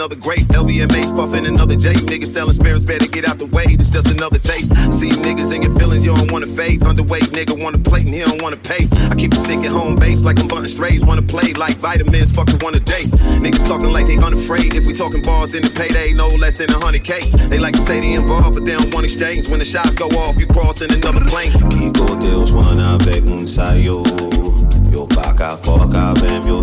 another grape. LVMH puffing another J. Niggas selling spirits, better get out the way. It's just another taste. See niggas in your feelings, you don't wanna fade. Underweight nigga wanna play and he don't wanna pay. I keep a stick at home base like I'm bunting strays. Wanna play like vitamins, fucking wanna date. Niggas talking like they unafraid. If we talking bars, then the payday no less than a hundred K. They like to say they involved, but they don't want exchange. When the shots go off, you crossing another plane. Keep Dios, Juana, Beck, un sayo. Yo yo acá, fuck, ven, yo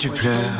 tu pleures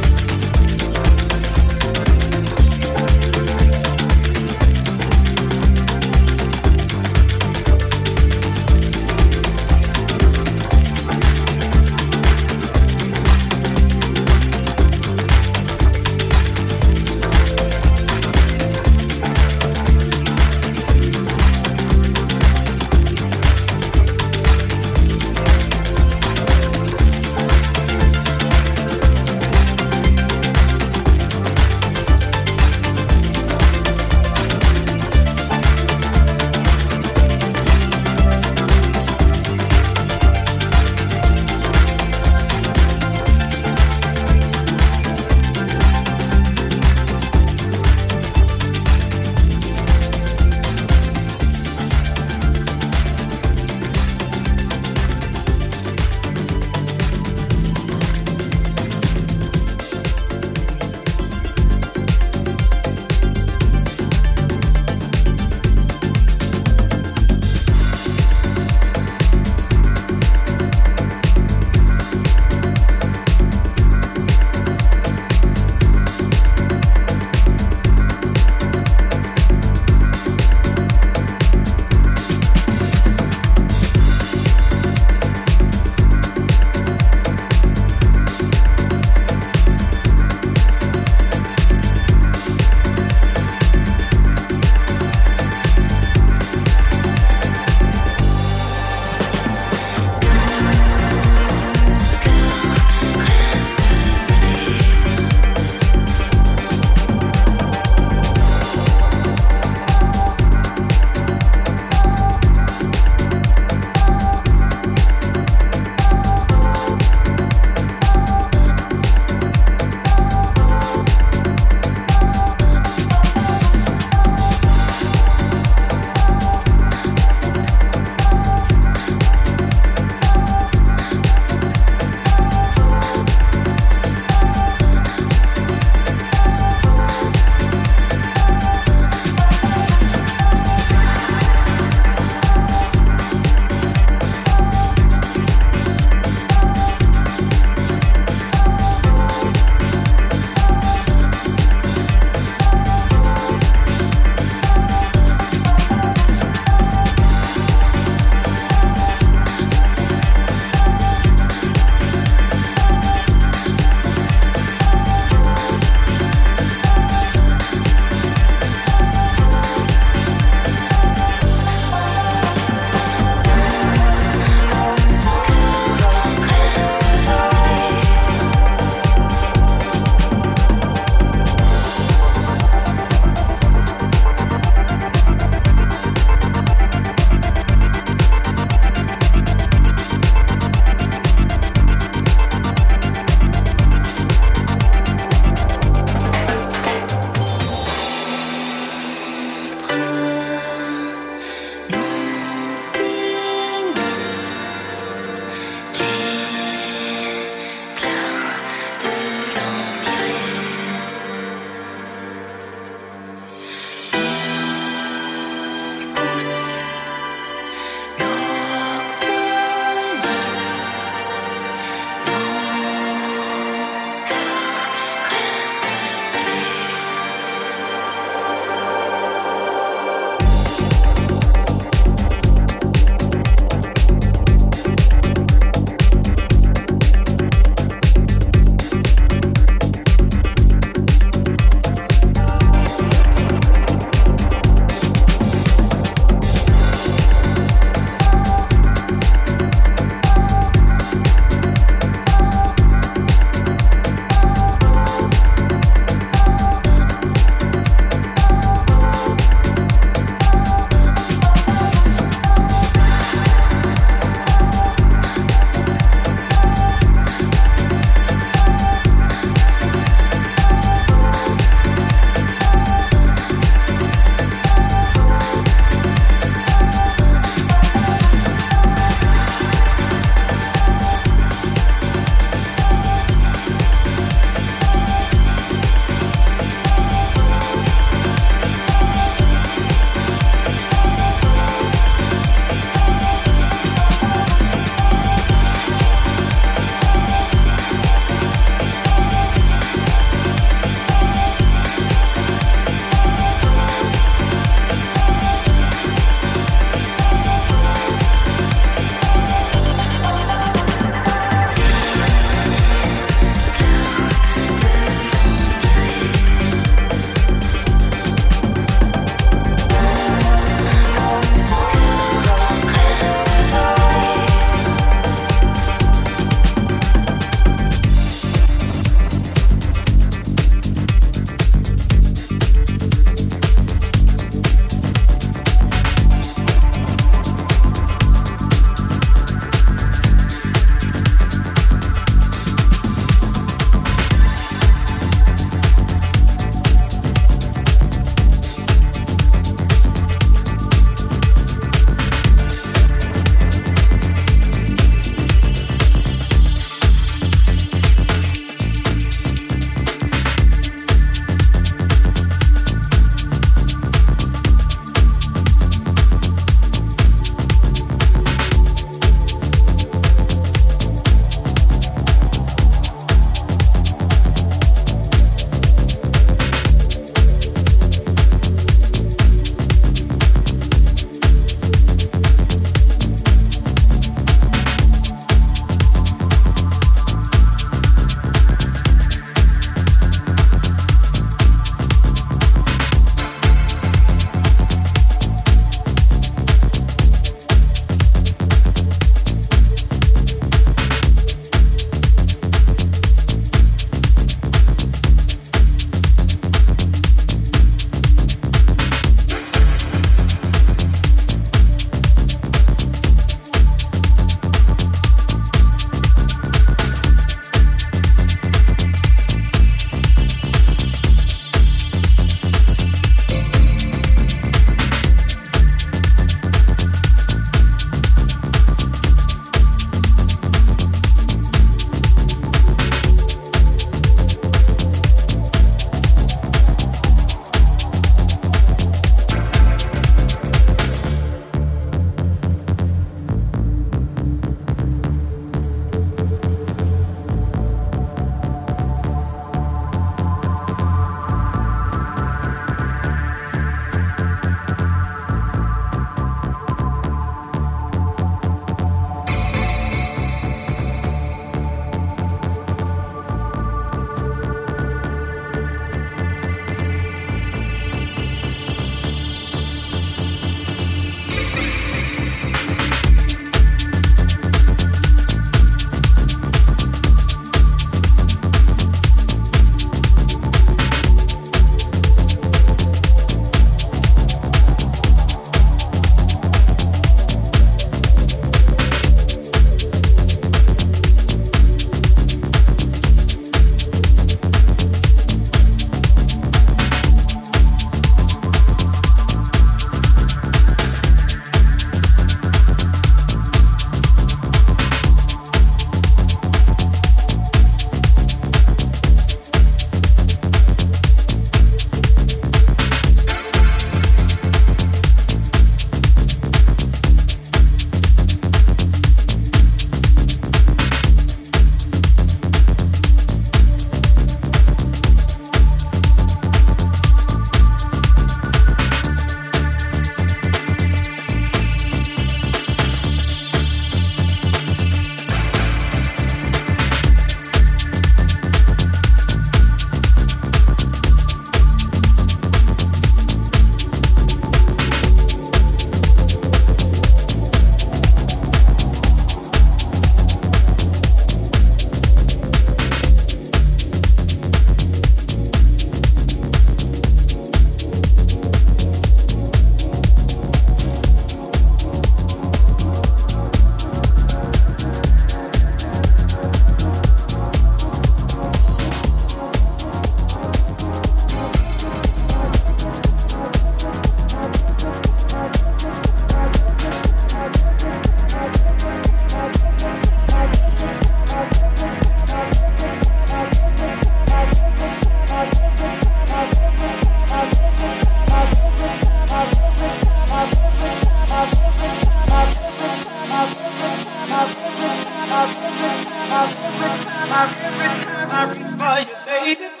Every time, every time, every time I reach for you, baby.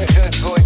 You just